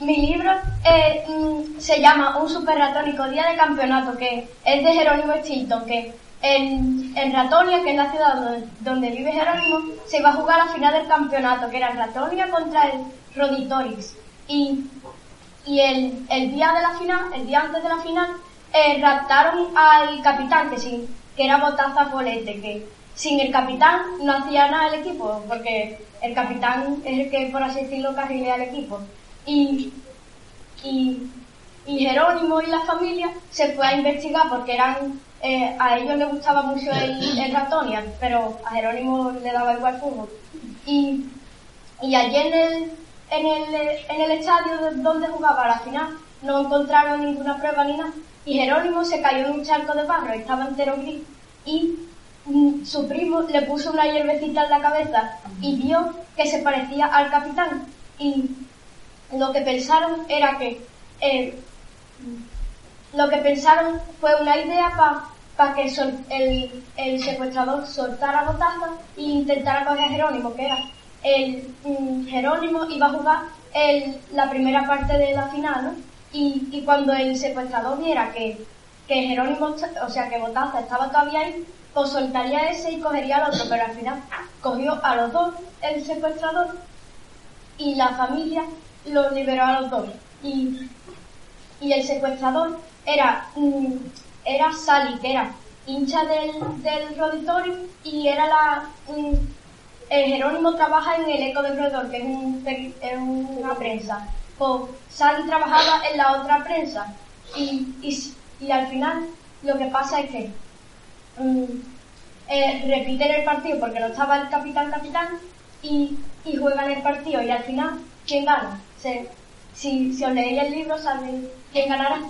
mi libro eh, mm, se llama Un super ratónico día de campeonato, que es de Jerónimo Stilton, que en, Ratonia, que es la ciudad donde, vive Jerónimo, se iba a jugar la final del campeonato, que era Ratonia contra el Roditorix. Y, y el, el, día de la final, el día antes de la final, eh, raptaron al capitán, que, sin, que era Botaza Polete, que sin el capitán no hacía nada el equipo, porque el capitán es el que, por así decirlo, carrilea al equipo. Y, y, Jerónimo y la familia se fue a investigar porque eran eh, a ellos les gustaba mucho el, el Ratonia, pero a Jerónimo le daba igual fútbol. Y, y allí en el, en el, en el estadio donde jugaba la final no encontraron ninguna prueba ni nada. Y Jerónimo se cayó en un charco de barro, estaba entero gris. Y su primo le puso una hierbecita en la cabeza y vio que se parecía al capitán. Y lo que pensaron era que eh, lo que pensaron fue una idea para que el, secuestrador soltara botaza e intentara coger a Jerónimo, que era el mm, Jerónimo iba a jugar el, la primera parte de la final, ¿no? Y, cuando el secuestrador viera que, que Jerónimo, o sea, que Botaza estaba todavía ahí, pues soltaría ese y cogería al otro, pero al final cogió a los dos el secuestrador y la familia lo liberó a los dos. Y, y el secuestrador era, mm, era Sally, que era hincha del, del roditorio y era la... Mm, Jerónimo trabaja en el Eco del Redor, que es, un, es una prensa. Pues Sally trabajaba en la otra prensa y, y, y al final lo que pasa es que Mm, eh, repiten el partido porque no estaba el capitán capitán y, y juegan el partido y al final, ¿quién gana? si, si os leéis el libro, saben quién ganará.